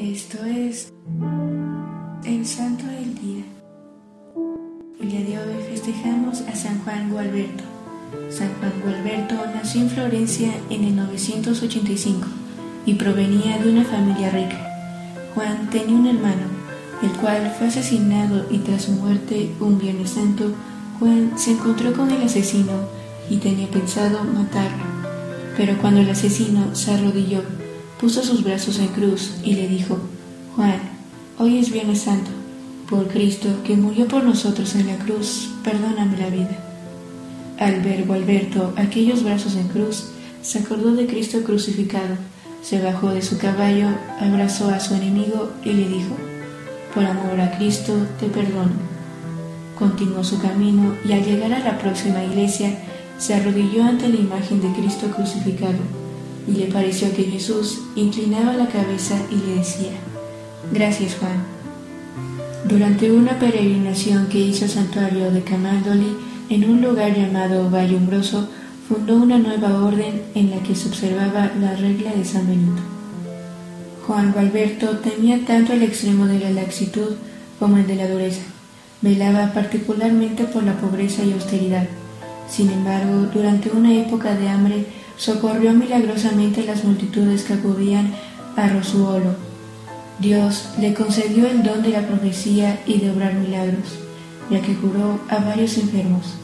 Esto es el Santo del Día. El día de hoy festejamos a San Juan Gualberto. San Juan Gualberto nació en Florencia en el 985 y provenía de una familia rica. Juan tenía un hermano, el cual fue asesinado y tras su muerte un Viernes Santo, Juan se encontró con el asesino y tenía pensado matarlo. Pero cuando el asesino se arrodilló, puso sus brazos en cruz y le dijo, Juan, hoy es Viernes Santo, por Cristo que murió por nosotros en la cruz, perdóname la vida. Al ver Gualberto aquellos brazos en cruz, se acordó de Cristo crucificado, se bajó de su caballo, abrazó a su enemigo y le dijo, por amor a Cristo te perdono. Continuó su camino y al llegar a la próxima iglesia, se arrodilló ante la imagen de Cristo crucificado y le pareció que Jesús inclinaba la cabeza y le decía, Gracias Juan. Durante una peregrinación que hizo al santuario de Camaldoli en un lugar llamado Valle Umbroso, fundó una nueva orden en la que se observaba la regla de San Benito. Juan Gualberto temía tanto el extremo de la laxitud como el de la dureza. Velaba particularmente por la pobreza y austeridad. Sin embargo, durante una época de hambre, socorrió milagrosamente las multitudes que acudían a Rosuolo. Dios le concedió el don de la profecía y de obrar milagros, ya que curó a varios enfermos.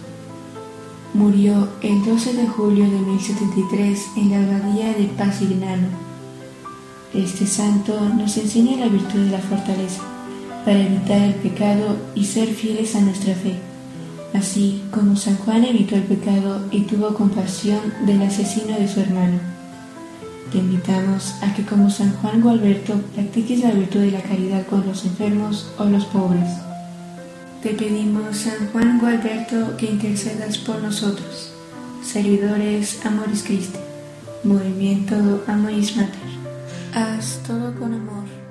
Murió el 12 de julio de 1073 en la abadía de Pasignano. Este santo nos enseña la virtud de la fortaleza para evitar el pecado y ser fieles a nuestra fe así como San Juan evitó el pecado y tuvo compasión del asesino de su hermano. Te invitamos a que como San Juan Gualberto practiques la virtud de la caridad con los enfermos o los pobres. Te pedimos, San Juan Gualberto, que intercedas por nosotros. Servidores Amoris Christi, Movimiento Amoris Mater. Haz todo con amor.